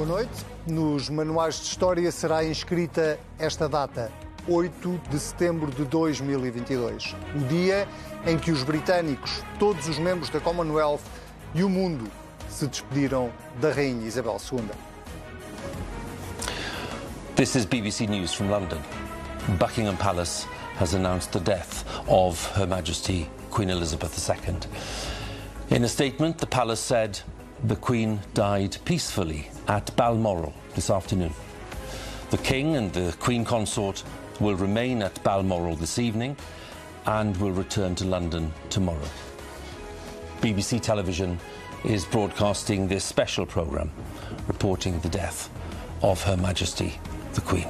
Boa noite. Nos manuais de história será inscrita esta data, 8 de setembro de 2022, o dia em que os britânicos, todos os membros da Commonwealth e o mundo se despediram da Rainha Isabel II. This is BBC News from London. Buckingham Palace has announced the death of Her Majesty Queen Elizabeth II. In a statement, the palace said the Queen died peacefully at Balmoral this afternoon. The King and the Queen Consort will remain at Balmoral this evening and will return to London tomorrow. BBC Television is broadcasting this special programme reporting the death of Her Majesty the Queen.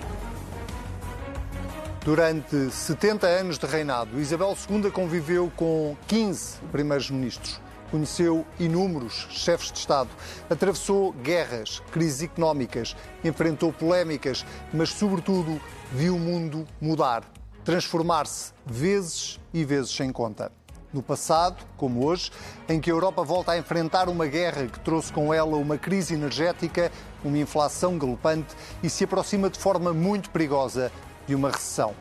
Durante 70 anos de reinado, Isabel II conviveu com 15 primeiros-ministros conheceu inúmeros chefes de Estado, atravessou guerras, crises económicas, enfrentou polémicas, mas, sobretudo, viu o mundo mudar, transformar-se vezes e vezes sem conta. No passado, como hoje, em que a Europa volta a enfrentar uma guerra que trouxe com ela uma crise energética, uma inflação galopante e se aproxima de forma muito perigosa de uma recessão.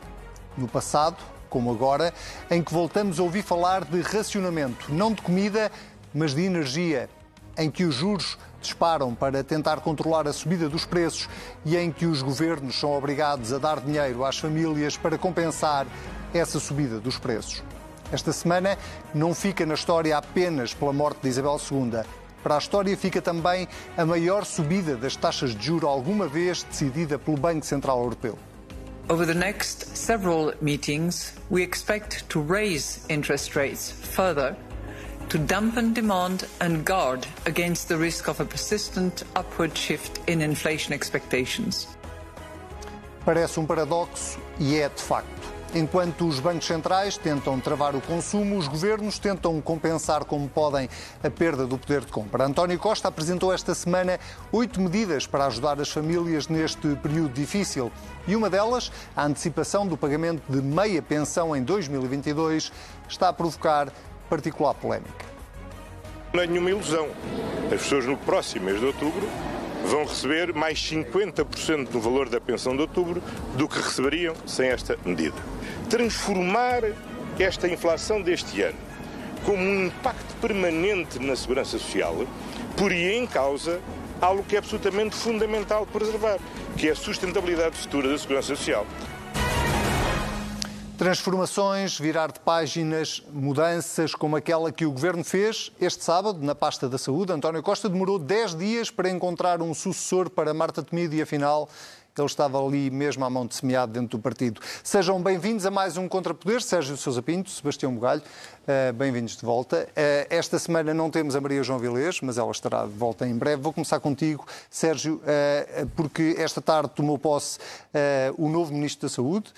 No passado, como agora, em que voltamos a ouvir falar de racionamento, não de comida, mas de energia, em que os juros disparam para tentar controlar a subida dos preços e em que os governos são obrigados a dar dinheiro às famílias para compensar essa subida dos preços. Esta semana não fica na história apenas pela morte de Isabel II. Para a história fica também a maior subida das taxas de juro alguma vez decidida pelo Banco Central Europeu. Over the next several meetings, we expect to raise interest rates further to dampen demand and guard against the risk of a persistent upward shift in inflation expectations. Parece um paradoxo e é de facto. Enquanto os bancos centrais tentam travar o consumo, os governos tentam compensar como podem a perda do poder de compra. António Costa apresentou esta semana oito medidas para ajudar as famílias neste período difícil. E uma delas, a antecipação do pagamento de meia pensão em 2022, está a provocar particular polémica. Não é nenhuma ilusão. As pessoas no próximo mês de outubro vão receber mais 50% do valor da pensão de outubro do que receberiam sem esta medida. Transformar esta inflação deste ano como um impacto permanente na segurança social poria em causa algo que é absolutamente fundamental preservar, que é a sustentabilidade futura da segurança social. Transformações, virar de páginas, mudanças como aquela que o Governo fez este sábado na pasta da saúde. António Costa demorou 10 dias para encontrar um sucessor para Marta Temido e afinal ele estava ali mesmo à mão de semeado dentro do partido. Sejam bem-vindos a mais um Contrapoder. Sérgio Sousa Pinto, Sebastião Bugalho, uh, bem-vindos de volta. Uh, esta semana não temos a Maria João Vilês, mas ela estará de volta em breve. Vou começar contigo, Sérgio, uh, porque esta tarde tomou posse o novo Ministro da Saúde,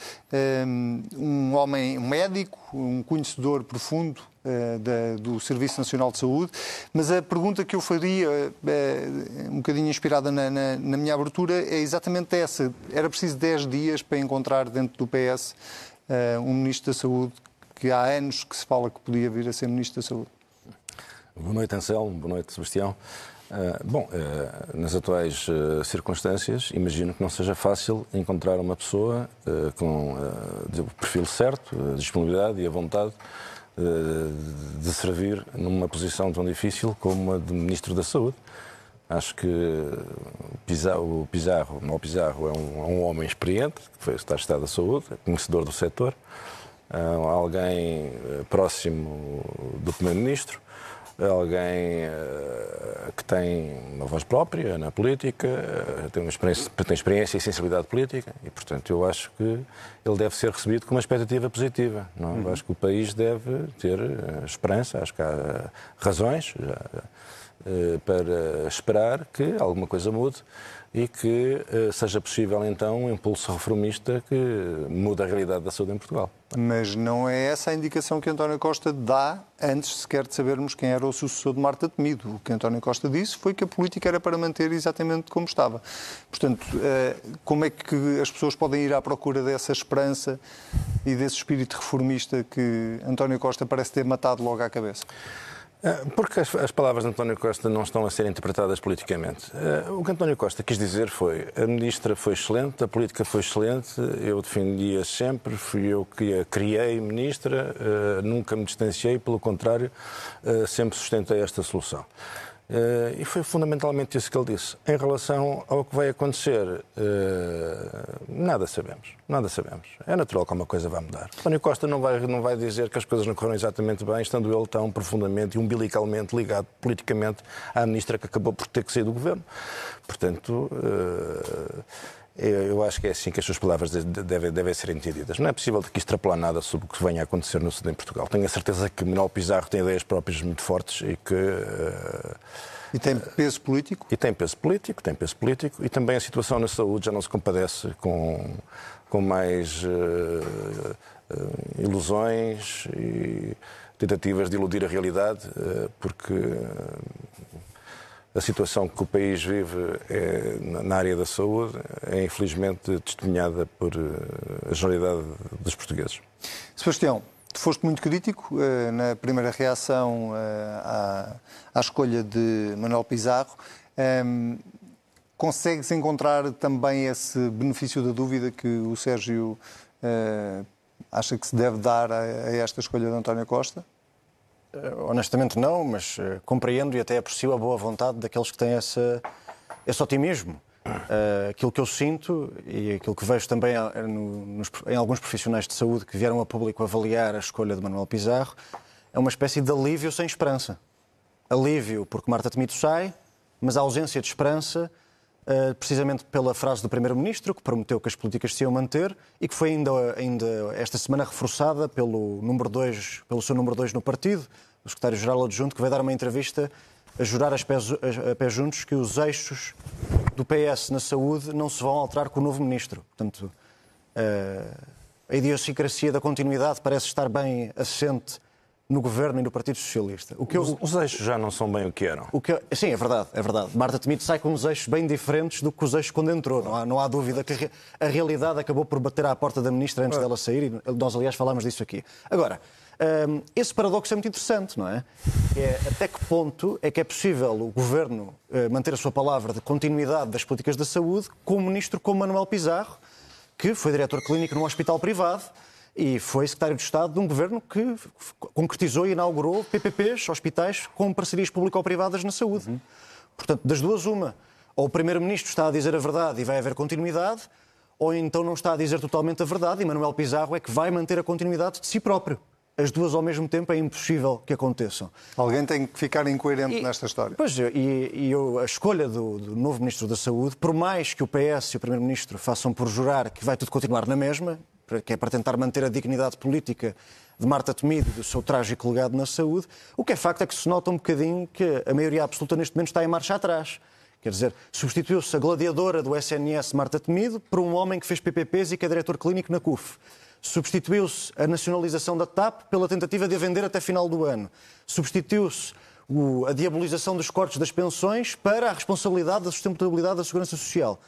um homem, um médico, um conhecedor profundo eh, da, do Serviço Nacional de Saúde, mas a pergunta que eu faria, eh, um bocadinho inspirada na, na, na, minha abertura, é exatamente essa. Era preciso 10 dias para encontrar dentro do PS eh, um Ministro da Saúde que há anos que se fala que podia vir a ser Ministro da Saúde. Boa noite, Anselmo. Boa noite, Sebastião. Uh, bom, uh, nas atuais uh, circunstâncias, imagino que não seja fácil encontrar uma pessoa com o perfil certo, a disponibilidade e a vontade de servir numa posição tão difícil como a de Ministro da Saúde. Acho que o Pizarro, o Pizarro, é um, é um homem experiente, que foi está Estado da Saúde, é conhecedor do setor, alguém eh, próximo do Primeiro-Ministro, alguém uh, que tem uma voz própria na política, tem, uma experiência, tem experiência e sensibilidade política e, portanto, eu acho que ele deve ser recebido com uma expectativa positiva. Não? Uhum. Eu acho que o país deve ter esperança, acho que há razões para esperar que alguma coisa mude e que uh, seja possível então um impulso reformista que mude a realidade da saúde em Portugal. Mas não é essa a indicação que António Costa dá antes sequer de sabermos quem era o sucessor de Marta Temido. O que António Costa disse foi que a política era para manter exatamente como estava. Portanto, uh, como é que as pessoas podem ir à procura dessa esperança e desse espírito reformista que António Costa parece ter matado logo à cabeça? Eh, porque as, as, palavras de António Costa não estão a ser interpretadas politicamente. Uh, o que António Costa quis dizer foi: a ministra foi excelente, a política foi excelente, eu defendia sempre, fui eu que a criei ministra, uh, nunca me distanciei, pelo contrário, sempre sustentei esta solução. Uh, e foi fundamentalmente isso que ele disse. Em relação ao que vai acontecer, uh, nada sabemos. Nada sabemos. É natural que uma coisa vai mudar. António Costa não vai, não vai dizer que as coisas não correram exatamente bem, estando ele tão profundamente e umbilicalmente ligado politicamente à ministra que acabou por ter que sair do governo. Portanto. Eu acho que é assim que as suas palavras devem, devem ser entendidas. Não é possível aqui extrapolar nada sobre o que venha a acontecer no sul em Portugal. Tenho a certeza que Manuel Pizarro tem ideias próprias muito fortes e que. Uh, e tem peso político? E tem peso político, tem peso político. E também a situação na saúde já não se compadece com, com mais uh, uh, ilusões e tentativas de iludir a realidade, porque a situação que o país vive é, na área da saúde é infelizmente testemunhada por eh, a generalidade dos portugueses. Sebastião, tu foste muito crítico uh, na primeira reação uh, à, à, escolha de Manuel Pizarro. Ehm, consegues encontrar também esse benefício da dúvida que o Sérgio uh, acha que se deve dar a, a esta escolha de António Costa? Eh, honestamente não, mas uh, compreendo e até aprecio a boa vontade daqueles que têm essa, esse otimismo. Uh, aquilo que eu sinto e aquilo que vejo também no, nos, em alguns profissionais de saúde que vieram a público avaliar a escolha de Manuel Pizarro é uma espécie de alívio sem esperança. Alívio porque Marta Temido sai, mas a ausência de esperança precisamente pela frase do Primeiro-Ministro, que prometeu que as políticas se iam manter e que foi ainda, ainda esta semana reforçada pelo, número dois, pelo seu número 2 no partido, o secretário-geral adjunto, que vai dar uma entrevista a jurar a pés, a pés juntos que os eixos do PS na saúde não se vão alterar com o novo ministro. Portanto, uh, a idiosincrasia da continuidade parece estar bem assente no governo e no Partido Socialista. O que eu... os, eixos já não são bem o que eram. O que eu... Sim, é verdade, é verdade. Marta Temido sai com uns eixos bem diferentes do que os eixos quando entrou. Não há, não há dúvida que a realidade acabou por bater à porta da ministra antes é. dela sair e nós, aliás, falámos disso aqui. Agora, um, esse paradoxo é muito interessante, não é? é? Até que ponto é que é possível o governo uh, manter a sua palavra de continuidade das políticas da saúde com um ministro como Manuel Pizarro, que foi diretor clínico num hospital privado, e foi secretário de Estado de um governo que concretizou e inaugurou PPPs, hospitais, com parcerias público-privadas na saúde. Uhum. Portanto, das duas, uma. Ou o Primeiro-Ministro está a dizer a verdade e vai haver continuidade, ou então não está a dizer totalmente a verdade e Manuel Pizarro é que vai manter a continuidade de si próprio. As duas ao mesmo tempo é impossível que aconteçam. Alguém tem que ficar incoerente e, nesta história. Pois, e, e eu, a escolha do, do, novo Ministro da Saúde, por mais que o PS e o Primeiro-Ministro façam por jurar que vai tudo continuar na mesma, que é para tentar manter a dignidade política de Marta Temido e do seu trágico legado na saúde, o que é facto é que se nota um bocadinho que a maioria absoluta neste momento está em marcha atrás. Quer dizer, substituiu-se a gladiadora do SNS, Marta Temido, por um homem que fez PPPs e que é diretor clínico na CUF. Substituiu-se a nacionalização da TAP pela tentativa de a vender até final do ano. Substituiu-se a diabolização dos cortes das pensões para a responsabilidade da sustentabilidade da segurança social.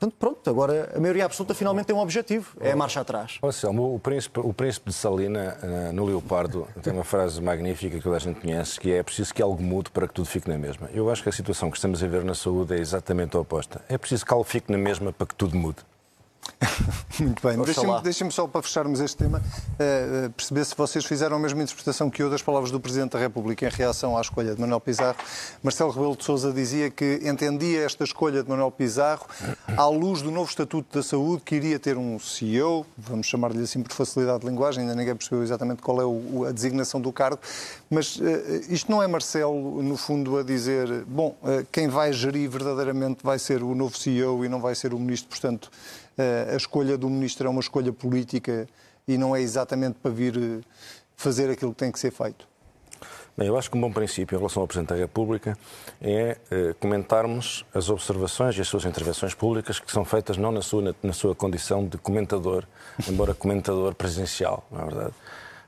Portanto, pronto, agora a maioria absoluta finalmente tem um objetivo, é a marcha atrás. Selma, o príncipe, o príncipe de Salina, uh, no Leopardo, tem uma frase magnífica que toda a gente conhece, que é, é preciso que algo mude para que tudo fique na mesma. Eu acho que a situação que estamos a ver na saúde é exatamente a oposta. É preciso que algo fique na mesma para que tudo mude. Muito bem. Deixem-me deixem só, para fecharmos este tema, uh, perceber se vocês fizeram a mesma interpretação que eu das palavras do Presidente da República em reação à escolha de Manuel Pizarro. Marcelo Rebelo de Sousa dizia que entendia esta escolha de Manuel Pizarro à luz do novo Estatuto da Saúde, que iria ter um CEO, vamos chamar-lhe assim por facilidade de linguagem, ainda ninguém percebeu exatamente qual é o, a designação do cargo, mas uh, isto não é Marcelo, no fundo, a dizer, bom, uh, quem vai gerir verdadeiramente vai ser o novo CEO e não vai ser o Ministro, portanto, a escolha do ministro é uma escolha política e não é exatamente para vir eh, fazer aquilo que tem que ser feito? Bem, eu acho que um bom princípio em relação ao Presidente da República é eh, comentarmos as observações e as suas intervenções públicas que são feitas não na sua, na, na sua condição de comentador, embora comentador presencial, na é verdade.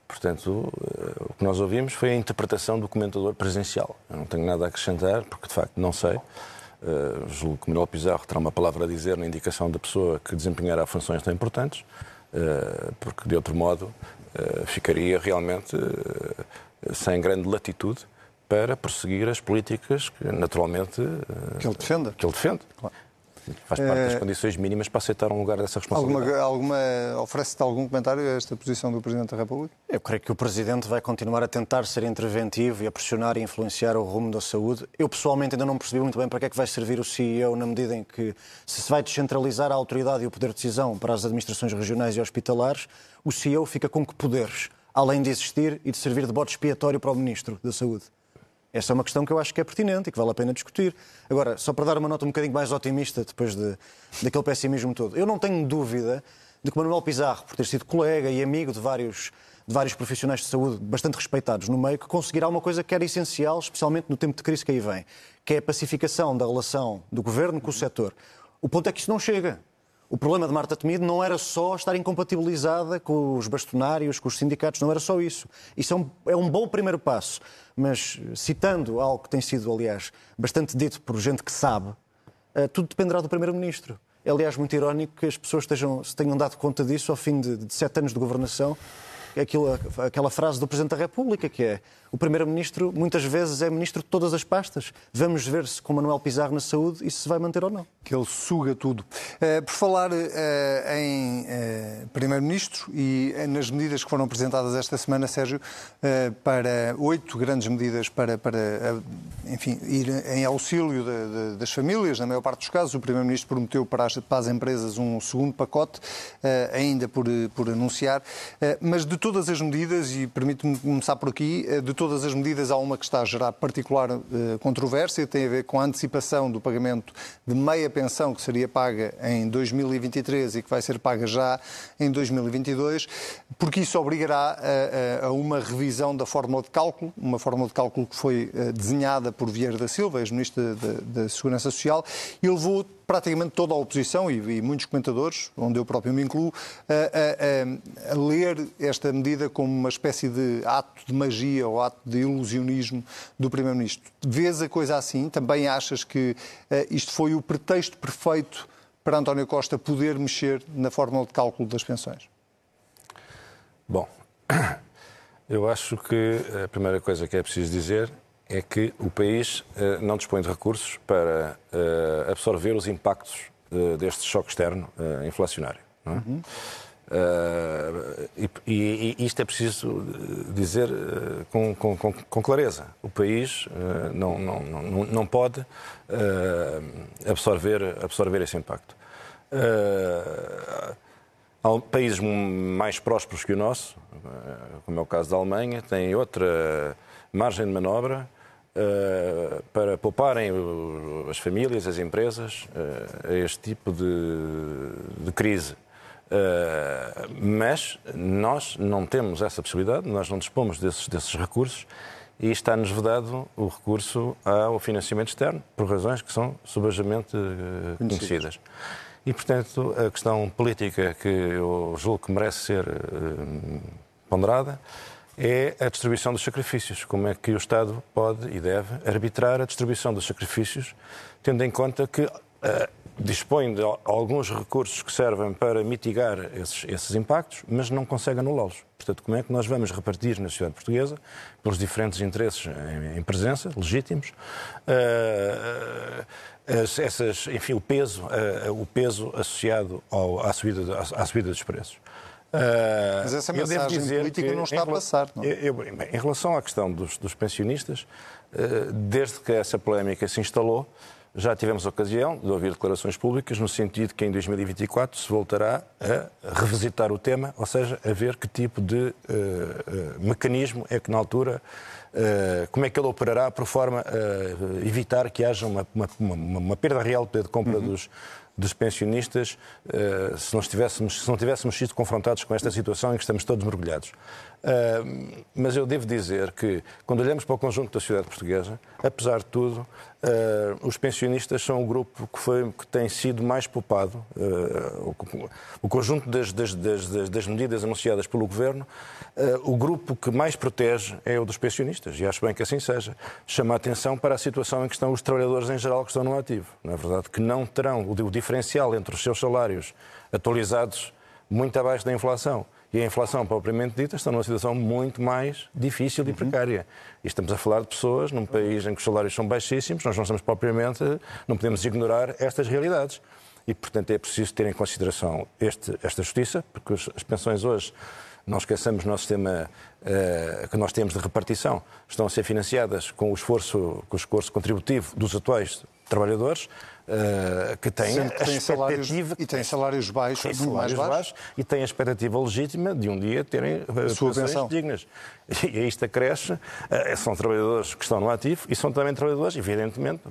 Portanto, eh, o que nós ouvimos foi a interpretação do comentador presencial. Eu não tenho nada a acrescentar, porque de facto não sei. Uh, julgo que Manuel Pizarro terá uma palavra a dizer na indicação da pessoa que desempenhará funções tão importantes, uh, porque de outro modo uh, ficaria realmente sem grande latitude para prosseguir as políticas que, naturalmente, que ele defende. Que ele defende. Claro. Faz parte das condições mínimas para aceitar um lugar dessa responsabilidade. Alguma, alguma Oferece-te algum comentário a esta posição do Presidente da República? Eu creio que o Presidente vai continuar a tentar ser interventivo e a pressionar e influenciar o rumo da saúde. Eu, pessoalmente, ainda não percebi muito bem para que é que vai servir o CEO na medida em que, se se vai descentralizar a autoridade e o poder de decisão para as administrações regionais e hospitalares, o CEO fica com que poderes, além de existir e de servir de bote expiatório para o Ministro da Saúde? Essa é uma questão que eu acho que é pertinente e que vale a pena discutir. Agora, só para dar uma nota um bocadinho mais otimista depois de, daquele pessimismo todo, eu não tenho dúvida de que Manuel Pizarro, por ter sido colega e amigo de vários, de vários profissionais de saúde bastante respeitados no meio, que conseguirá uma coisa que era essencial, especialmente no tempo de crise que aí vem, que é a pacificação da relação do governo com o setor. O ponto é que isso não chega. O problema de Marta Temido não era só estar incompatibilizada com os bastonários, com os sindicatos, não era só isso. Isso é um, é um bom primeiro passo. Mas, citando algo que tem sido, aliás, bastante dito por gente que sabe, uh, tudo dependerá do Primeiro-Ministro. É, aliás, muito irónico que as pessoas estejam, se tenham dado conta disso ao fim de, de sete anos de governação aquilo, aquela frase do Presidente da República, que é o Primeiro-Ministro muitas vezes é Ministro de todas as pastas. Vamos ver se com Manuel Pizarro na saúde isso se vai manter ou não. Que ele suga tudo. Uh, por falar uh, em uh, Primeiro-Ministro e nas medidas que foram apresentadas esta semana, Sérgio, para oito grandes medidas para, para enfim, ir em auxílio de, de, das famílias, na maior parte dos casos, o Primeiro-Ministro prometeu para as, para as, empresas um segundo pacote, ainda por, por anunciar, mas de todas as medidas, e permito-me começar por aqui, de todas as medidas há uma que está a gerar particular eh, controvérsia, tem a ver com a antecipação do pagamento de meia pensão que seria paga em 2023 e que vai ser paga já em 2022, porque isso obrigará a, a, uma revisão da fórmula de cálculo, uma fórmula de cálculo que foi eh, desenhada por Vieira da Silva, ex-ministro da Segurança Social, e levou praticamente toda a oposição e, e, muitos comentadores, onde eu próprio me incluo, a, a, a, ler esta medida como uma espécie de ato de magia ou ato de ilusionismo do Primeiro-Ministro. Vês a coisa assim? Também achas que uh, isto foi o pretexto perfeito para António Costa poder mexer na fórmula de cálculo das pensões? Bom, eu acho que a primeira coisa que é preciso dizer é que o país uh, não dispõe de recursos para uh, absorver os impactos uh, deste choque externo inflacionário. É? Uhum. E, e, e, isto é preciso dizer com, com, com, clareza. O país não, não, não, não pode absorver, absorver esse impacto. Há países mais prósperos que o nosso, como é o caso da Alemanha, têm outra margem de manobra uh, para pouparem as famílias, as empresas, uh, a este tipo de, de crise. Uh, mas nós não temos essa possibilidade, nós não dispomos desses, desses recursos e está-nos vedado o recurso ao financiamento externo, por razões que são subajamente conhecidas. E, portanto, a questão política que eu julgo que merece ser ponderada é a distribuição dos sacrifícios. Como é que o Estado pode e deve arbitrar a distribuição dos sacrifícios, tendo em conta que uh, dispõe de alguns recursos que servem para mitigar esses, esses impactos, mas não consegue anulá-los. Portanto, como é que nós vamos repartir na sociedade portuguesa, pelos diferentes interesses em, em presença, legítimos, uh, essas, enfim, o peso, o peso associado ao, à, subida, à, à subida dos preços. Uh, Mas essa mensagem política que, não está a passar. Não? Eu, eu, em relação à questão dos, dos pensionistas, uh, desde que essa polémica se instalou, já tivemos ocasião de ouvir declarações públicas no sentido que em 2024 se voltará a revisitar o tema, ou seja, a ver que tipo de uh, mecanismo é que na altura, como é que ele operará por forma a evitar que haja uma, uma, uma, uma perda real de compra uhum. dos dos pensionistas uh, se, se não tivéssemos sido confrontados com esta situação em que estamos todos mergulhados. Uh, mas eu devo dizer que, quando olhamos para o conjunto da sociedade portuguesa, apesar de tudo, uh, os pensionistas são o grupo que, foi, que tem sido mais poupado. Uh, o, o, conjunto das, das, das, das, medidas anunciadas pelo Governo, o grupo que mais protege é o dos pensionistas, e acho bem que assim seja. Chama a atenção para a situação em que estão os trabalhadores em geral que estão no ativo. Na é verdade, que não terão o, o diferencial entre os seus salários atualizados muito abaixo da inflação e a inflação propriamente dita estão numa situação muito mais difícil e precária. E estamos a falar de pessoas num país em que os salários são baixíssimos, nós não estamos propriamente, não podemos ignorar estas realidades. E, portanto, é preciso ter em consideração este, esta justiça, porque as pensões hoje não esqueçamos, no nosso sistema uh, que nós temos de repartição estão a ser financiadas com o esforço, com o esforço contributivo dos atuais trabalhadores uh, que têm que a salários, e têm salários baixos, salários baixos. baixos e têm a expectativa legítima de um dia terem uh, sua pensões dignas. E a isto acresce, uh, são trabalhadores que estão no ativo e são também trabalhadores, evidentemente,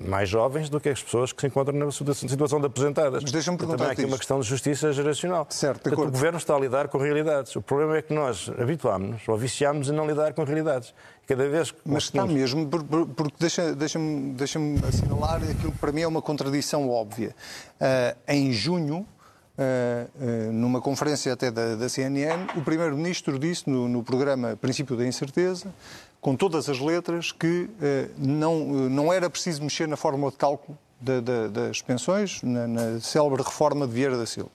mais jovens do que as pessoas que se encontram na situação de aposentadas. Mas deixa-me perguntar-te Também há aqui uma questão de justiça geracional. Certo, de Portanto, o Governo está a lidar com realidades. O problema é que nós habituámos-nos ou viciámos a não lidar com realidades. Cada vez que Mas está mesmo, por- por- porque deixa- deixa-me deixa assinalar aquilo que para mim é uma contradição óbvia. Ah, em junho, ah, ah, numa conferência até da, da CNN, o Primeiro-Ministro disse no, no programa Princípio da Incerteza, com todas as letras, que ah, não, não era preciso mexer na fórmula de cálculo da- da- das pensões, na, na célebre reforma de Vieira da Silva.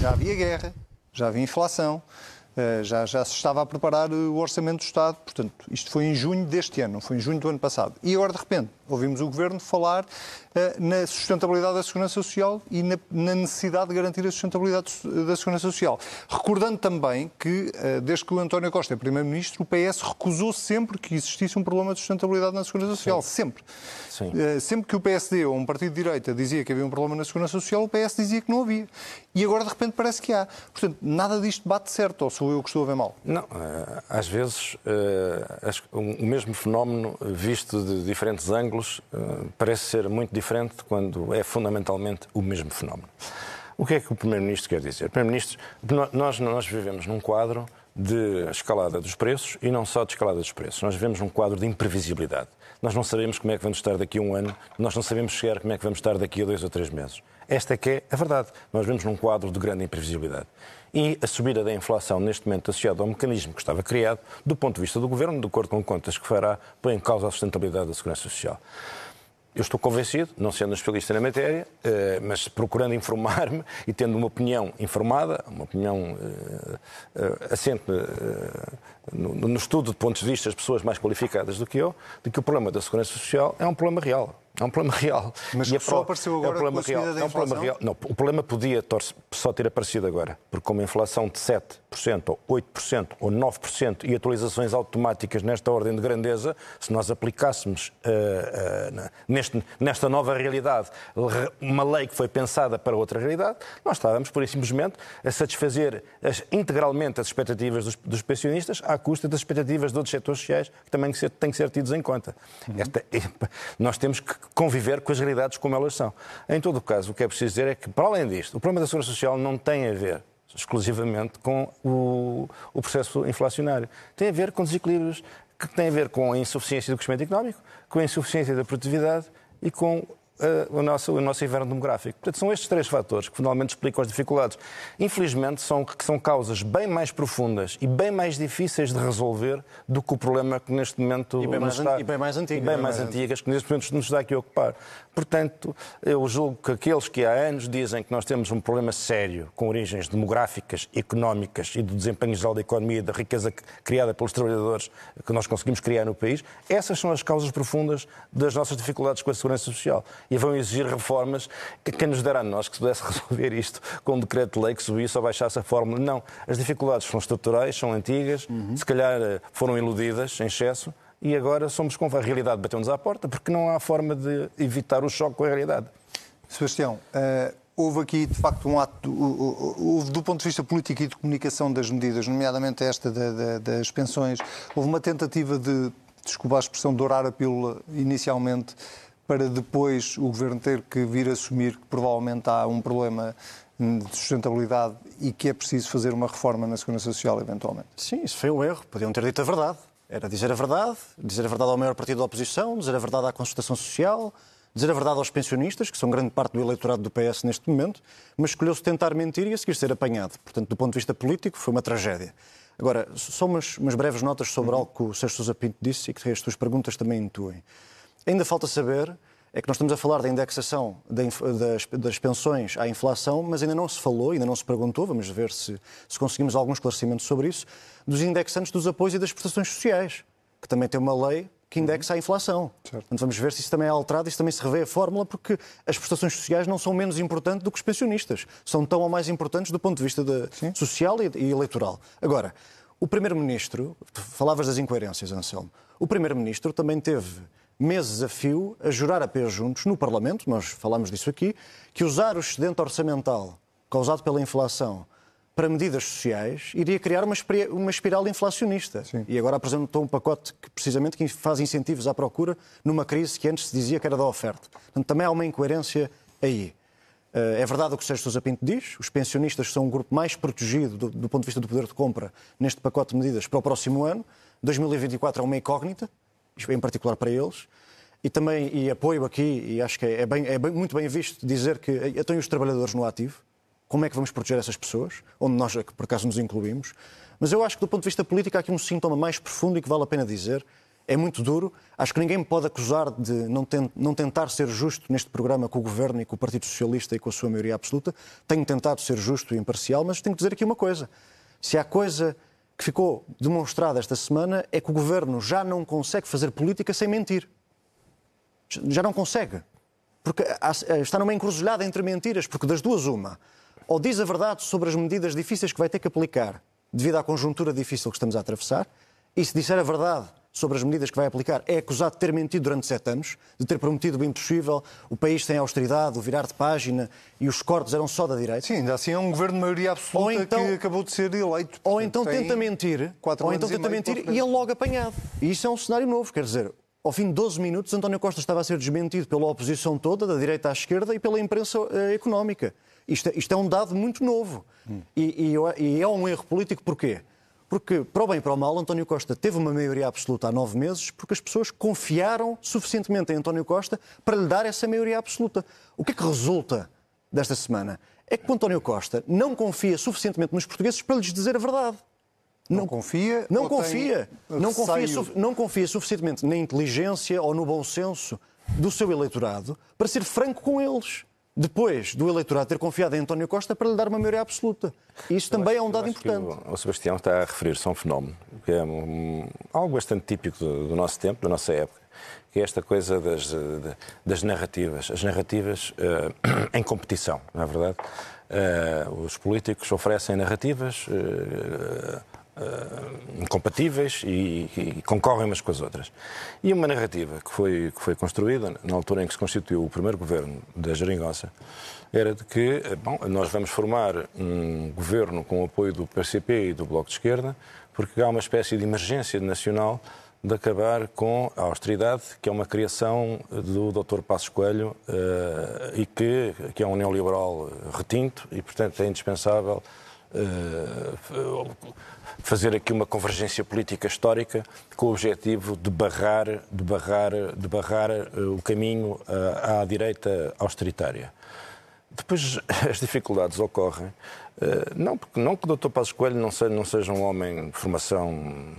Já havia guerra, já havia inflação, já, já se estava a preparar eh, o Orçamento do Estado. Portanto, isto foi em junho deste ano, não foi em junho do ano passado. E agora, de repente, ouvimos o Governo falar eh, na sustentabilidade da Segurança Social e na, na necessidade de garantir a sustentabilidade da Segurança Social. Recordando também que, eh, desde que o António Costa é Primeiro-Ministro, o PS recusou sempre que existisse um problema de sustentabilidade na Segurança Social. Sempre. Sim. Eh, sempre que o PSD ou um partido de direita dizia que havia um problema na segurança social, o PS dizia que não havia. E agora, de repente, parece que há. Portanto, nada disto bate certo, ou sou eu que estou a ver mal? Não, eh, às vezes eh, o mesmo fenómeno eh, visto de diferentes ângulos eh, parece ser muito diferente quando é fundamentalmente o mesmo fenómeno. O que é que o Primeiro-Ministro quer dizer? Primeiro-Ministro, nós, nós vivemos num quadro de escalada dos preços e não só de escalada dos preços. Nós vivemos num quadro de imprevisibilidade. Nós não sabemos como é que vamos estar daqui a um ano, nós não sabemos sequer como é que vamos estar daqui a dois ou três meses. Esta é que é a verdade. Nós vivemos num quadro de grande imprevisibilidade. E a subida da inflação, neste momento associada ao mecanismo que estava criado, do ponto de vista do Governo, de acordo com contas que fará, põe em causa a sustentabilidade da Segurança Social. Eu estou convencido, não sendo especialista na matéria, eh, mas procurando informar-me e tendo uma opinião informada, uma opinião eh, eh, assente no estudo de pontos de vista das pessoas mais qualificadas do que eu, de que o problema da segurança social é um problema real. É um problema real. Mas E só apareceu é um agora problema com a real. da É um problema real. Não, o problema podia só ter aparecido agora, porque com uma inflação de 7%, ou 8%, ou 9% e atualizações automáticas nesta ordem de grandeza, se nós aplicássemos eh, na- neste- nesta nova realidade re- uma lei que foi pensada para outra realidade, nós estávamos, por simplesmente, a satisfazer as- integralmente as expectativas dos, dos pensionistas à custa das expectativas de outros setores sociais que também que ser- têm que ser tidos em conta. Esta- nós temos que conviver com as realidades como elas são. Em todo o caso, o que é preciso dizer é que, para além disto, o problema da segurança social não tem a ver exclusivamente com o, o processo inflacionário. Tem a ver com desequilíbrios que têm a ver com a insuficiência do crescimento económico, com a insuficiência da produtividade e com o, nosso, o nosso inverno demográfico. Portanto, são estes três fatores que finalmente explicam as dificuldades. Infelizmente, são, que são causas bem mais profundas e bem mais difíceis de resolver do que o problema que neste momento E bem mais está, e bem mais antigas. bem mais antigas que neste momento nos está aqui a ocupar. Portanto, eu julgo que aqueles que há anos dizem que nós temos um problema sério com origens demográficas, económicas e do desempenho geral da economia e da riqueza que- criada pelos trabalhadores que nós conseguimos criar no país, essas são as causas profundas das nossas dificuldades com a segurança social. E vão exigir reformas que quem nos dera a nós que se pudesse resolver isto com um decreto de lei que subisse ou baixasse a fórmula. Não. As dificuldades são estruturais, são antigas, se calhar eh, foram iludidas em excesso e agora somos com a realidade bateu-nos à porta porque não há forma de evitar o choque com a realidade. Sebastião, eh, houve aqui de facto um ato, houve do ponto de vista político e de comunicação das medidas, nomeadamente esta da- da- das pensões, houve uma tentativa de, desculpa a expressão, dourar a pílula inicialmente para depois o Governo ter que vir assumir que provavelmente há um problema de sustentabilidade e que é preciso fazer uma reforma na Segurança Social eventualmente. Sim, isso foi um erro. Podiam ter dito a verdade. Era dizer a verdade, dizer a verdade ao maior partido da oposição, dizer a verdade à consultação social, dizer a verdade aos pensionistas, que são grande parte do eleitorado do PS neste momento, mas escolheu-se tentar mentir e a seguir ser apanhado. Portanto, do ponto de vista político, foi uma tragédia. Agora, só umas, umas breves notas sobre algo que o Sérgio Sousa Pinto disse e que as tuas perguntas também intuem. Ainda falta saber é que nós estamos a falar da indexação das, das, pensões à inflação, mas ainda não se falou, ainda não se perguntou, vamos ver se, se conseguimos algum esclarecimento sobre isso, dos indexantes dos apoios e das prestações sociais, que também tem uma lei que indexa a inflação. Portanto, vamos ver se isso também é alterado e se também se revê a fórmula, porque as prestações sociais não são menos importantes do que os pensionistas. São tão ou mais importantes do ponto de vista de, social e, e eleitoral. Agora, o Primeiro-Ministro, falavas das incoerências, Anselmo, o Primeiro-Ministro também teve meses a fio a jurar a pé juntos no Parlamento, nós falámos disso aqui, que usar o excedente orçamental causado pela inflação para medidas sociais iria criar uma, uma espiral inflacionista. Sim. E agora apresentou um pacote que precisamente que faz incentivos à procura numa crise que antes se dizia que era da oferta. Portanto, também há uma incoerência aí. Eh, é verdade o que o Sérgio Sousa Pinto diz, os pensionistas são um grupo mais protegido do, do ponto de vista do poder de compra neste pacote de medidas para o próximo ano. 2024 é uma incógnita, em particular para eles. E também, e apoio aqui, e acho que é, bem, é bem, muito bem visto dizer que eu tenho os trabalhadores no ativo, como é que vamos proteger essas pessoas, onde nós, por acaso, nos incluímos. Mas eu acho que, do ponto de vista político, há aqui um sintoma mais profundo e que vale a pena dizer. É muito duro. Acho que ninguém me pode acusar de não, ten não tentar ser justo neste programa com o Governo e com o Partido Socialista e com a sua maioria absoluta. Tenho tentado ser justo e imparcial, mas tenho que dizer aqui uma coisa. Se há coisa que ficou demonstrada esta semana é que o governo já não consegue fazer política sem mentir. Já não consegue. Porque está numa encruzilhada entre mentiras, porque das duas, uma. Ou diz a verdade sobre as medidas difíceis que vai ter que aplicar devido à conjuntura difícil que estamos a atravessar, e se disser a verdade sobre as medidas que vai aplicar, é acusado de ter mentido durante sete anos, de ter prometido o impossível, o país tem austeridade, o virar de página e os cortes eram só da direita. Sim, ainda assim é um governo de maioria absoluta então, que acabou de ser eleito. Ou então tenta mentir, ou então tenta mentir e é logo apanhado. E isso é um cenário novo, quer dizer, ao fim de 12 minutos, António Costa estava a ser desmentido pela oposição toda, da direita à esquerda e pela imprensa uh, económica. Isto, é, isto, é um dado muito novo. Hum. E, e, e é um erro político porquê? Porque, para o bem e para o mal, António Costa teve uma maioria absoluta há nove meses porque as pessoas confiaram suficientemente em António Costa para lhe dar essa maioria absoluta. O que é que resulta desta semana? É que o António Costa não confia suficientemente nos portugueses para lhes dizer a verdade. Não, não confia? Não confia. Não confia, não confia suficientemente na inteligência ou no bom senso do seu eleitorado para ser franco com eles depois do eleitorado ter confiado em António Costa para lhe dar uma maioria absoluta. Isso também é um dado importante. O, o, Sebastião está a referir-se a um fenómeno que é um, algo bastante típico do, do, nosso tempo, da nossa época, que é esta coisa das, das narrativas. As narrativas uh, em competição, não é verdade? Uh, os políticos oferecem narrativas uh, uh, incompatíveis e, e, concorrem umas com as outras. E uma narrativa que foi, que foi construída na altura em que se constituiu o primeiro governo da Jeringonça era de que eh, bom, nós vamos formar um governo com o apoio do PCP e do Bloco de Esquerda, porque há uma espécie de emergência nacional de acabar com a austeridade, que é uma criação do Dr. Passos Coelho uh, e que, que é um neoliberal retinto e, portanto, é indispensável fazer aqui uma convergência política histórica com o objetivo de barrar, de barrar, de barrar eh, o caminho à, à direita austeritária. Depois as dificuldades ocorrem eh, não, porque, não que o Dr. Passos Coelho não seja, não seja um homem de formação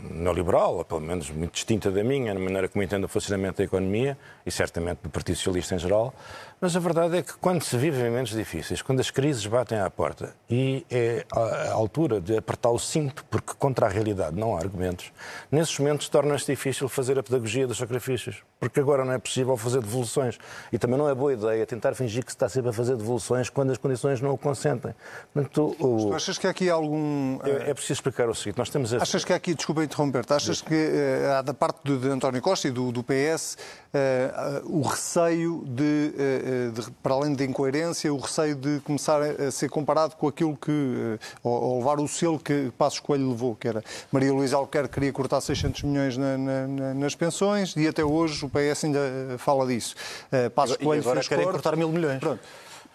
neoliberal, ou pelo menos muito distinta da minha, na maneira como entendo o funcionamento da economia e certamente do Partido Socialista em geral, mas a verdade é que quando se vive em momentos difíceis, quando as crises batem à porta e é a altura de apertar o cinto, porque contra a realidade não há argumentos, nesses momentos torna-se difícil fazer a pedagogia dos sacrifícios, porque agora não é possível fazer devoluções. E também não é boa ideia tentar fingir que se está sempre a fazer devoluções quando as condições não o consentem. Portanto, o... achas que há aqui algum. É, é, preciso explicar o seguinte: nós temos. A... Achas que há aqui, desculpa interromper-te, achas que uh, há da parte de, de, António Costa e do, do PS uh, uh, o receio de, de, para além da incoerência, o receio de começar a ser comparado com aquilo que. ou, ou levar o selo que Passos Coelho levou, que era Maria Luísa Alquerque queria cortar 600 milhões na, na, nas pensões e até hoje o PS ainda fala disso. Passos Coelho e agora querem cortar mil milhões. Pronto.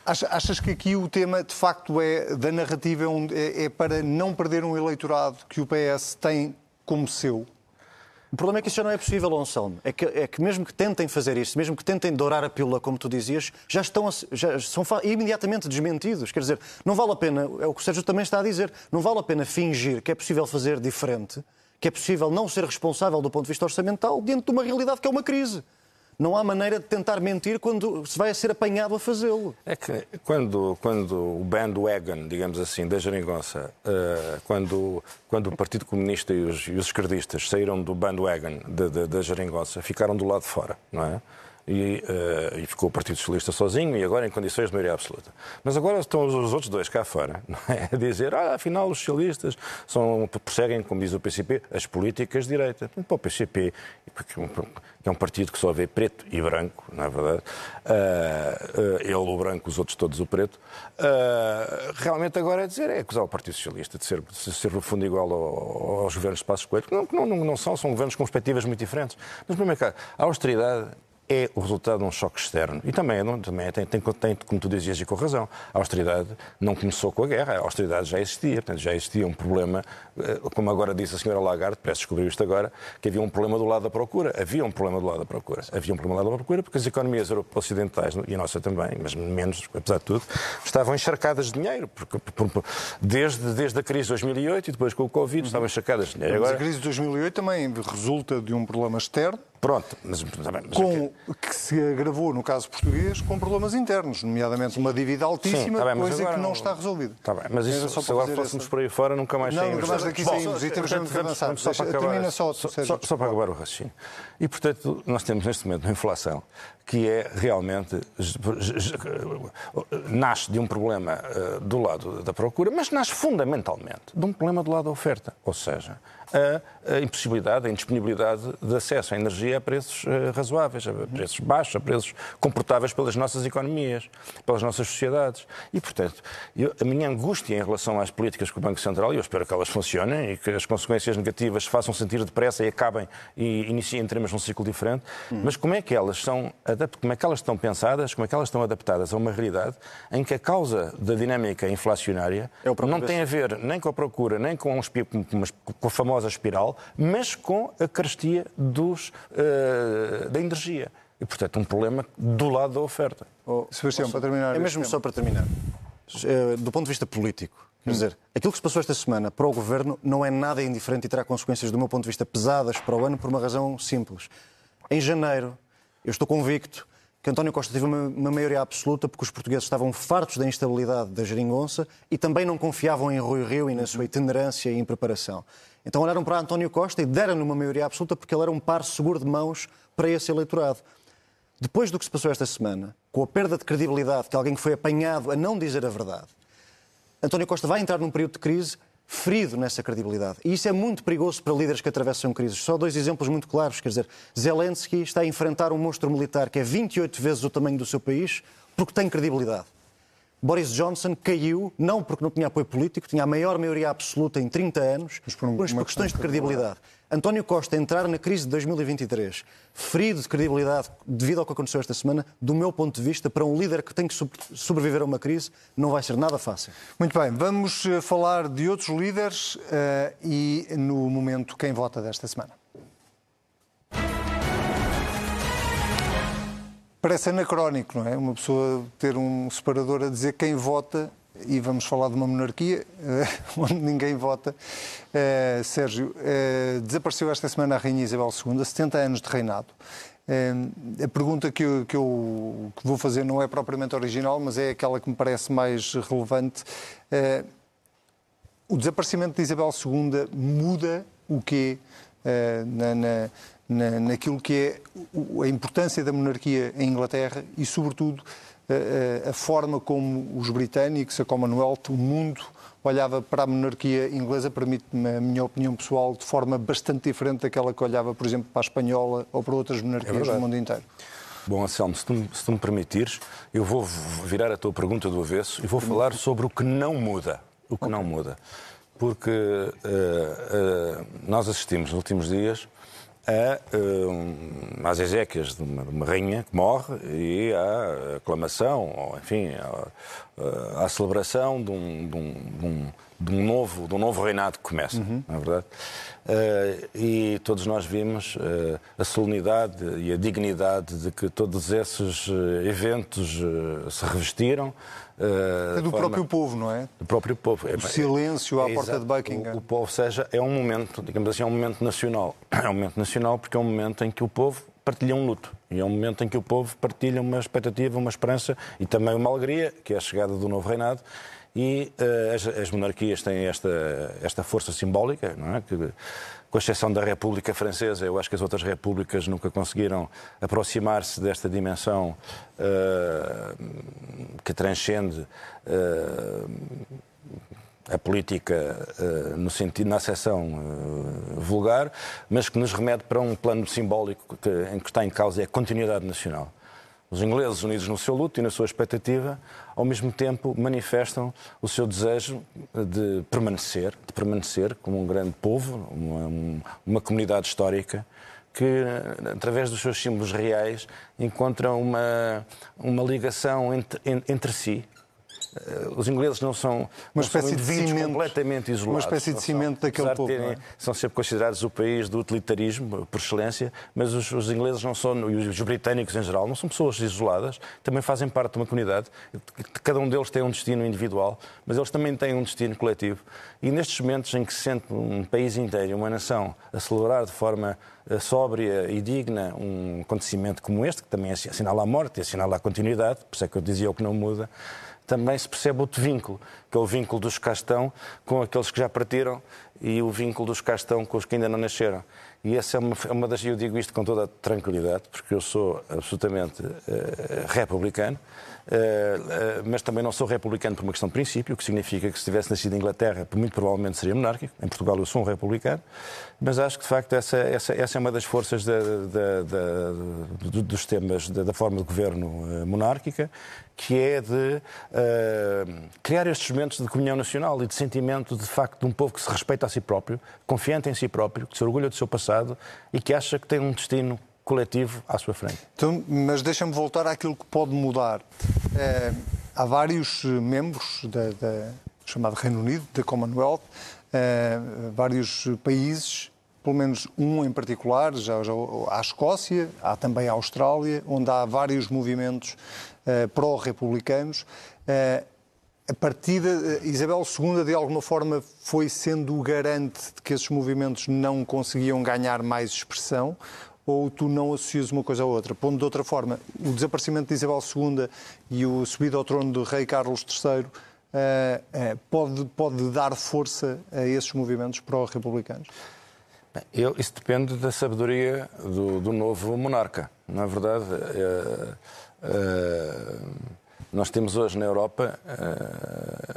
Achas que aqui o tema, de facto, é da narrativa é, é para não perder um eleitorado que o PS tem como seu? O problema é que isso já não é possível, Anselmo. É que, é que mesmo que tentem fazer isso, mesmo que tentem dourar a pílula, como tu dizias, já estão já são imediatamente desmentidos. Quer dizer, não vale a pena, é o que o Sérgio também está a dizer, não vale a pena fingir que é possível fazer diferente, que é possível não ser responsável do ponto de vista orçamental diante de uma realidade que é uma crise. Não há maneira de tentar mentir quando se vai ser apanhado a fazê-lo. É que quando, quando o bandwagon, digamos assim, da geringonça, uh, quando, quando o Partido Comunista e os, e os esquerdistas saíram do bandwagon da, da, da geringonça, ficaram do lado de fora, não é? E, uh, e, ficou o Partido Socialista sozinho e agora em condições de maioria absoluta. Mas agora estão os outros dois cá fora é? a dizer, ah, afinal os socialistas são, perseguem, como diz o PCP, as políticas de direita. Para o PCP, que é um partido que só vê preto e branco, na é verdade, uh, uh, ele o branco, os outros todos o preto, realmente agora é dizer, é acusar o Partido Socialista de ser, de ser no fundo igual ao, aos governos de Passos Coelho, que não, não, não, são, são governos com perspectivas muito diferentes. Mas, primeiro, a austeridade é o resultado de um choque externo. E também, não, também tem, tem, tem, como tu dizias e com razão, a austeridade não começou com a guerra, a austeridade já existia. Portanto, já existia um problema, eh, como agora disse a senhora Lagarde, parece descobrir isto agora, que havia um problema do lado da procura. Havia um problema do lado da procura. Havia um problema do lado da procura porque as economias ocidentais, e a nossa também, mas menos, apesar de tudo, estavam encharcadas de dinheiro. Porque, desde, desde a crise de 2008 e depois com o Covid, estavam encharcadas de dinheiro. Mas agora... a crise de 2008 também resulta de um problema externo Pronto, mas, mas com, que se agravou, no caso português, com problemas internos, nomeadamente uma dívida altíssima, Sim, tá bem, coisa que não, está resolvida. Está bem, mas isso, se agora fôssemos essa... por aí fora, nunca mais não, saímos. Nunca mais daqui saímos e temos que avançar. Só para acabar, Termina só, só, só, só para acabar o raciocínio. E, portanto, nós temos neste momento uma inflação que é realmente nasce de um problema uh, do lado da procura, mas nasce fundamentalmente de um problema do lado da oferta, ou seja, a, impossibilidade, a indisponibilidade de acesso à energia a preços uh, razoáveis, a preços baixos, a preços comportáveis pelas nossas economias, pelas nossas sociedades. E, portanto, eu, a minha angústia em relação às políticas que o Banco Central, e eu espero que elas funcionem e que as consequências negativas façam sentir depressa e acabem e iniciem, entremos num ciclo diferente, hum. mas como é que elas são como é que elas estão pensadas, como é que elas estão adaptadas a uma realidade em que a causa da dinâmica inflacionária é não tem a ver nem com a procura, nem com, um, com a famosa espiral, mas com a carestia dos, uh, da energia. E, portanto, um problema do lado da oferta. Oh, Sebastião, para terminar. É mesmo só para terminar. Eh, do ponto de vista político, quer hum. dizer, aquilo que se passou esta semana para o Governo não é nada indiferente e terá consequências, do meu ponto de vista, pesadas para o ano por uma razão simples. Em janeiro, eu estou convicto que António Costa teve uma, uma, maioria absoluta porque os portugueses estavam fartos da instabilidade da geringonça e também não confiavam em Rui Rio e na sua itinerância e impreparação. Então olharam para António Costa e deram-lhe uma maioria absoluta porque ele era um par seguro de mãos para esse eleitorado. Depois do que se passou esta semana, com a perda de credibilidade que alguém que foi apanhado a não dizer a verdade, António Costa vai entrar num período de crise ferido nessa credibilidade. E isso é muito perigoso para líderes que atravessam crises. Só dois exemplos muito claros. Quer dizer, Zelensky está a enfrentar um monstro militar que é 28 vezes o tamanho do seu país porque tem credibilidade. Boris Johnson caiu, não porque não tinha apoio político, tinha a maior maioria absoluta em 30 anos, mas por, um, mas por questões de credibilidade. António Costa entrar na crise de 2023, ferido de credibilidade devido ao que aconteceu esta semana, do meu ponto de vista, para um líder que tem que sobreviver a uma crise, não vai ser nada fácil. Muito bem, vamos eh, falar de outros líderes uh, e no momento quem vota desta semana. Parece anacrónico, não é? Uma pessoa ter um separador a dizer quem vota e vamos falar de uma monarquia eh, onde ninguém vota. Uh, Sérgio, uh, desapareceu esta semana a Rainha Isabel II, 70 anos de reinado. Uh, a pergunta que eu, que eu, que vou fazer não é propriamente original, mas é aquela que me parece mais relevante. o desaparecimento de Isabel II muda o quê na, na na, naquilo que é a importância da monarquia em Inglaterra e, sobretudo, a, a forma como os britânicos, a Commonwealth, o mundo olhava para a monarquia inglesa, permite-me a minha opinião pessoal, de forma bastante diferente daquela que olhava, por exemplo, para a espanhola ou para outras monarquias é do mundo inteiro. Bom, Anselmo, se tu, se tu me permitires, eu vou virar a tua pergunta do avesso e vou falar sobre o que não muda. O que okay. não muda. Porque uh, uh, nós assistimos nos últimos dias a, um, às exéquias de uma, de uma, rainha que morre e à aclamação, ou, enfim, à, à celebração de um, de, um, de um, novo, de um novo reinado que começa, uhum. não é verdade? Uh, e todos nós vimos uh, a solenidade e a dignidade de que todos esses uh, eventos se revestiram. É do forma... próprio povo, não é? Do próprio povo. O silêncio à é, porta de Buckingham. O, o povo, seja, é um momento, digamos assim, é um momento nacional. É um momento nacional porque é um momento em que o povo partilham um luto. E é um momento em que o povo partilha uma expectativa, uma esperança e também uma alegria, que é a chegada do novo reinado. E uh, as, as, monarquias têm esta, esta força simbólica, não é? Que, com exceção da República Francesa, eu acho que as outras repúblicas nunca conseguiram aproximar-se desta dimensão uh, que transcende uh, a política uh, no sentido, na acessão vulgar, mas que nos remete para um plano simbólico que, em que está em causa é a continuidade nacional. Os ingleses, unidos no seu luto e na sua expectativa, ao mesmo tempo manifestam o seu desejo de permanecer, de permanecer como um grande povo, uma, uma comunidade histórica que, através dos seus símbolos reais, encontra uma, uma ligação entre, entre si os ingleses não são, uma espécie são de cimento, completamente isolados. Uma espécie de cimento são, daquele povo. Terem, é? São sempre considerados o país do utilitarismo, por excelência, mas os, os, ingleses não são, e os britânicos em geral, não são pessoas isoladas, também fazem parte de uma comunidade. Cada um deles tem um destino individual, mas eles também têm um destino coletivo. E nestes momentos em que se sente um país inteiro, uma nação, a celebrar de forma eh, sóbria e digna um acontecimento como este, que também assinala a morte e assinala a continuidade, por isso é que eu dizia o que não muda, também se percebe outro vínculo, que é o vínculo dos que cá estão com aqueles que já partiram e o vínculo dos que cá estão com os que ainda não nasceram. E essa é uma, é uma das. Eu digo isto com toda a tranquilidade, porque eu sou absolutamente uh, republicano. Eh, eh, mas também não sou republicano por uma questão de princípio, o que significa que se tivesse nascido em Inglaterra, muito provavelmente seria monárquico. Em Portugal eu sou um republicano, mas acho que de facto essa, essa, essa é uma das forças da, da, da, dos temas da, forma de governo eh, monárquica, que é de uh, criar estes momentos de comunhão nacional e de sentimento de facto de um povo que se respeita a si próprio, confiante em si próprio, que se orgulha do seu passado e que acha que tem um destino coletivo à sua frente. Então, mas deixa-me voltar àquilo que pode mudar. É, há vários membros da, da, chamado Reino Unido, da Commonwealth, é, vários países, pelo menos um em particular, já, já a Escócia, há também a Austrália, onde há vários movimentos é, pró-republicanos. a partida, Isabel II, de alguma forma, foi sendo o garante de que esses movimentos não conseguiam ganhar mais expressão, ou tu não associas uma coisa à outra? Pondo de outra forma, o desaparecimento de Isabel II e o subido ao trono do rei Carlos III uh, uh, pode, pode dar força a esses movimentos pró-republicanos? Eu, isso depende da sabedoria do, do novo monarca. Na é verdade, uh, nós temos hoje na Europa,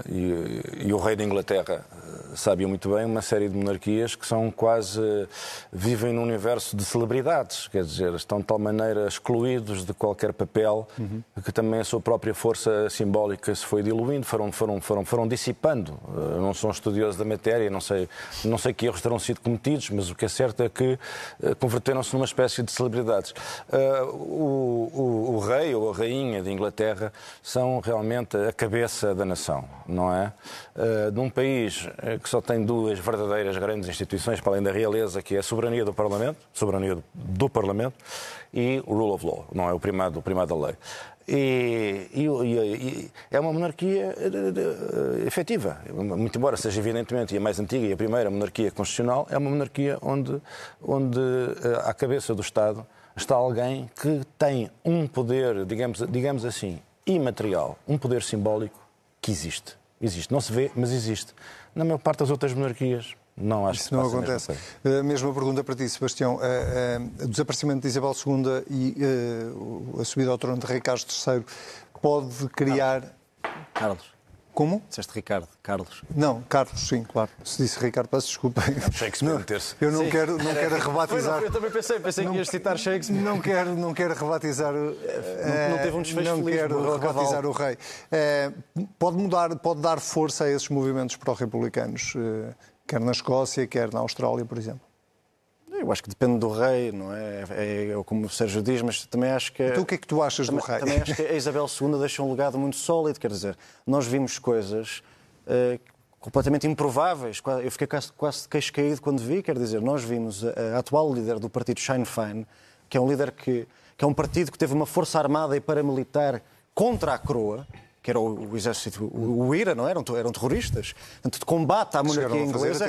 e, e, o rei da Inglaterra sabem muito bem, uma série de monarquias que são quase. vivem num universo de celebridades, quer dizer, estão de tal maneira excluídos de qualquer papel uhum. que também a sua própria força simbólica se foi diluindo, foram, foram, foram, foram dissipando. Eu não sou um estudioso da matéria, não sei, não sei que erros terão sido cometidos, mas o que é certo é que eh, converteram-se numa espécie de celebridades. O, o, o rei ou a rainha de Inglaterra são realmente a cabeça da nação, não é? Uh, de um país que só tem duas verdadeiras grandes instituições, para além da realeza, que é a soberania do Parlamento, soberania do Parlamento, e o rule of law, não é o primado, o primado da lei. E, e, e, é uma monarquia uh, efetiva. Muito embora seja evidentemente a mais antiga e a primeira monarquia constitucional, é uma monarquia onde, onde à cabeça do Estado está alguém que tem um poder, digamos, digamos assim, imaterial, um poder simbólico que existe. Existe. Não se vê, mas existe. Na maior parte das outras monarquias, não acho Isso que não acontece. A, a mesma pergunta para ti, Sebastião. O desaparecimento de Isabel II e a, a subida ao trono de Rei Carlos III pode criar. Carlos. Como? Disseste Ricardo, Carlos. Não, Carlos, sim, claro. Se disse Ricardo, peço desculpa. Shakespeare não, Eu não quero, não quero rebatizar. eu também pensei, pensei não, que ias citar Shakespeare. Não quero, não quero rebatizar. Não, não teve um desfecho Não feliz, quero rebatizar o rei. É, pode mudar, pode dar força a esses movimentos pró-republicanos, eh, quer na Escócia, quer na Austrália, por exemplo. Eu acho que depende do rei, não é? É, é como o Sérgio diz, mas também acho que. Então o que é que tu achas também, do rei? Também acho que a Isabel II deixou um legado muito sólido, quer dizer, nós vimos coisas uh, completamente improváveis. Eu fiquei quase, quase queixo caído quando vi, quer dizer, nós vimos a, a atual líder do partido Sinn Féin, que é um líder que, que é um partido que teve uma força armada e paramilitar contra a coroa, que era o, o exército, o, o, IRA, não eram, eram terroristas, portanto, de combate à monarquia inglesa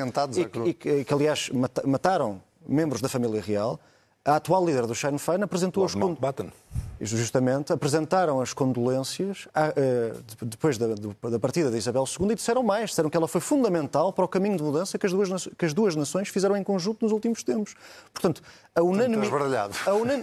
e, e, que, aliás, mataram membros da família real, a atual líder do Sinn Féin apresentou as Mountbatten. Justamente apresentaram as condolências a, eh, de- depois da, da partida de Isabel II e disseram mais, disseram que ela foi fundamental para o caminho de mudança que as duas, que as duas nações fizeram em conjunto nos últimos tempos. Portanto, a unanimidade. baralhado.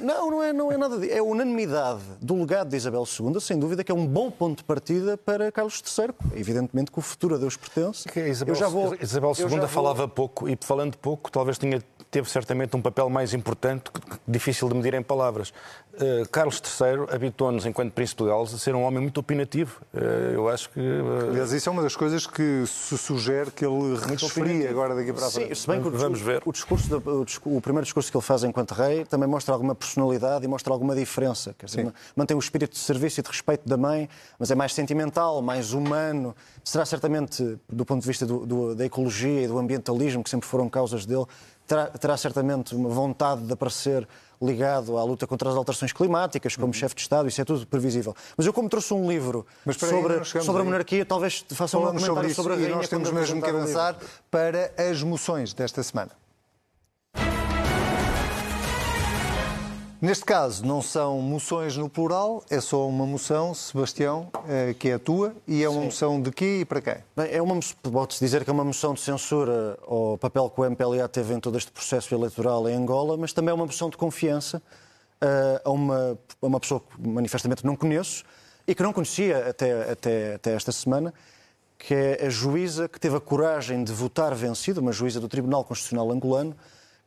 Não, não é, não é nada disso. É a unanimidade do legado de Isabel II, sem dúvida, que é um bom ponto de partida para Carlos III. Evidentemente que o futuro a Deus pertence. Que a Isabel, Eu já vou- Isabel II vou- falava pouco e, falando pouco, talvez tenha, teve certamente um papel mais importante, difícil de medir em palavras. Eh, Carlos III habitou-nos, enquanto Príncipe de Gales, a ser um homem muito opinativo. Eh, eu acho que. eh, Aliás, isso é uma das coisas que se sugere que ele resfrie agora daqui para a Sim, frente. se bem que o Vamos discurso, ver. O, discurso o, discu- o primeiro discurso que ele faz enquanto rei também mostra alguma personalidade e mostra alguma diferença. Quer dizer, Sim. mantém o espírito de serviço e de respeito da mãe, mas é mais sentimental, mais humano. Será certamente, do ponto de vista do- do- da ecologia e do ambientalismo, que sempre foram causas dele, terá, terá certamente uma vontade de aparecer ligado à luta contra as alterações climáticas, como chefe de Estado, isso é tudo previsível. Mas eu, como trouxe um livro Uhum. Espera aí, sobre, sobre a monarquia, talvez faça um Falamos sobre comentário isso sobre a e rainha. nós temos mesmo que avançar para as moções desta semana. Neste caso, não são moções no plural, é só uma moção, Sebastião, eh, que é a tua, e é uma moção de quê e para quem? Bem, é uma, pode-se dizer que é uma moção de censura ao papel que o MPLA teve em todo este processo eleitoral em Angola, mas também é uma moção de confiança eh, a, uma, a uma pessoa que manifestamente não conheço e que não conhecia até, até, até esta semana, que é a juíza que teve a coragem de votar vencido, uma juíza do Tribunal Constitucional angolano,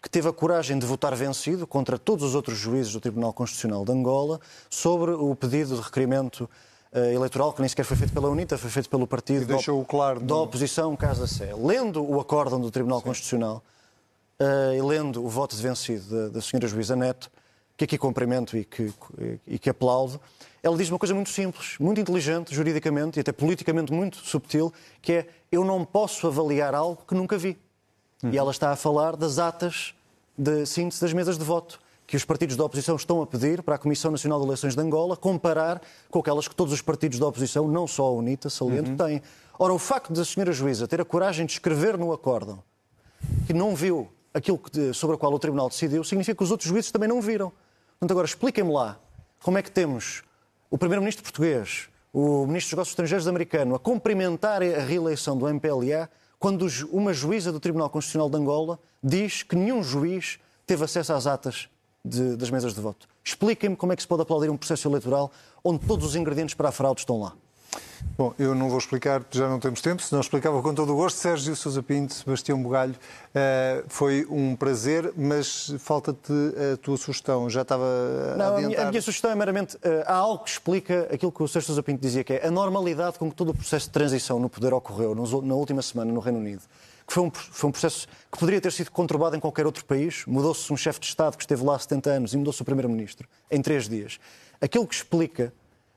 que teve a coragem de votar vencido contra todos os outros juízes do Tribunal Constitucional de Angola sobre o pedido de requerimento eh, eleitoral, que nem sequer foi feito pela UNITA, foi feito pelo partido E deixou-o claro da oposição Casa Sé. Lendo o acórdão do Tribunal Constitucional eh, e lendo o voto de vencido da, da senhora juíza Neto, que aqui cumprimento e que, e que aplaudo, ela diz uma coisa muito simples, muito inteligente, juridicamente e até politicamente muito subtil, que é eu não posso avaliar algo que nunca vi. E ela está a falar das atas de síntese das mesas de voto que os partidos da oposição estão a pedir para a Comissão Nacional de Eleições de Angola comparar com aquelas que todos os partidos da oposição, não só a UNITA, saliento, têm. Ora, o facto da senhora juíza ter a coragem de escrever no acórdão que não viu aquilo que- sobre o qual o Tribunal decidiu, significa que os outros juízes também não viram. Portanto, agora expliquem-me lá como é que temos o Primeiro-Ministro português, o Ministro dos Negócios Estrangeiros americano a cumprimentar a reeleição do MPLA quando uma juíza do Tribunal Constitucional de Angola diz que nenhum juiz teve acesso às atas de- das mesas de voto. Expliquem-me como é que se pode aplaudir um processo eleitoral onde todos os ingredientes para a fraude estão lá. Bom, eu não vou explicar, já não temos tempo, senão explicava com todo o gosto. Sérgio Sousa Pinto, Sebastião Bugalho, eh, foi um prazer, mas falta-te a tua sugestão. Já estava a Não, a, minha, adiantar. a minha sugestão é meramente. eh, há algo que explica aquilo que o Sérgio Sousa Pinto dizia, que é a normalidade com que todo o processo de transição no poder ocorreu na última semana no Reino Unido. Que foi um, foi um processo que poderia ter sido conturbado em qualquer outro país. Mudou-se um chefe de Estado que esteve lá há 70 anos e mudou-se o Primeiro-Ministro em três dias. Aquilo que explica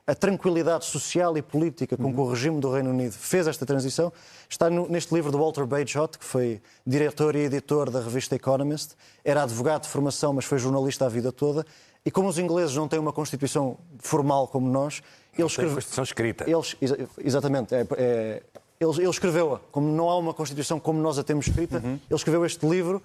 a tranquilidade social e política com que o regime do Reino Unido fez esta transição está no- neste livro do Walter Bagehot, que foi diretor e editor da revista Economist. Era advogado de formação, mas foi jornalista a vida toda. E como os ingleses não têm uma Constituição formal como nós, ele Tem escreve- Constituição escrita. eles, exa- exatamente. É, é, ele, ele escreveu-a. Como não há uma Constituição como nós a temos escrita, ele escreveu este livro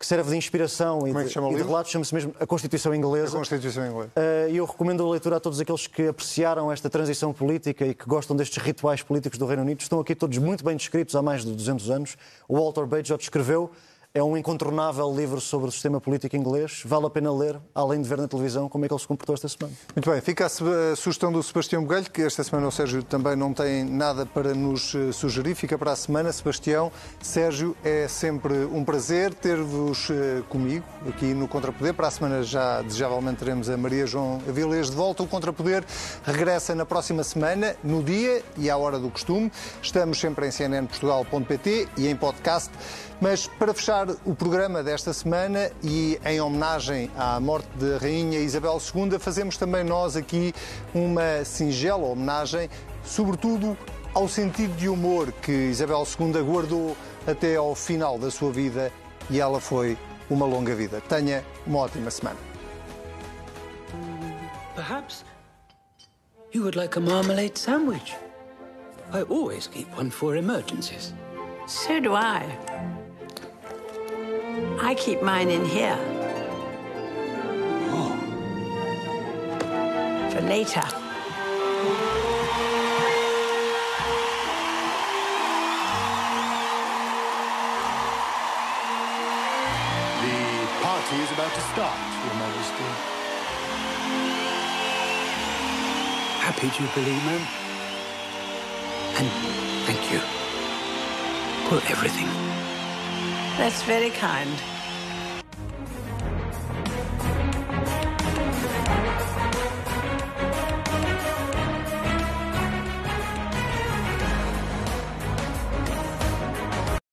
que serve de inspiração e, é de, e de livro? relato. Chama-se mesmo A Constituição Inglesa. A Constituição Inglesa. E eu recomendo a leitura a todos aqueles que apreciaram esta transição política e que gostam destes rituais políticos do Reino Unido. Estão aqui todos muito bem descritos há mais de 200 anos. O Walter Bagehot escreveu. É um incontornável livro sobre o sistema político inglês. Vale a pena ler, além de ver na televisão como é que ele se comportou esta semana. Muito bem, fica a, sugestão do Sebastião Bugalho, que esta semana o Sérgio também não tem nada para nos eh, sugerir. Fica para a semana. Sebastião, Sérgio, é sempre um prazer ter-vos eh, comigo aqui no Contrapoder. Para a semana já desejavelmente teremos a Maria João Avilés de volta. O Contrapoder regressa na próxima semana, no dia e à hora do costume. Estamos sempre em cnnportugal.pt e em podcast. Mas para fechar o programa desta semana e em homenagem à morte da Rainha Isabel II, fazemos também nós aqui uma singela homenagem, sobretudo ao sentido de humor que Isabel II guardou até ao final da sua vida e ela foi uma longa vida. Tenha uma ótima semana. Perhaps you would like a marmalade sandwich. I always keep one for emergencies. So do I. I keep mine in here. Oh. For later. The party is about to start, Your Majesty. Happy Jubilee, ma'am. And thank you for everything. That's very kind.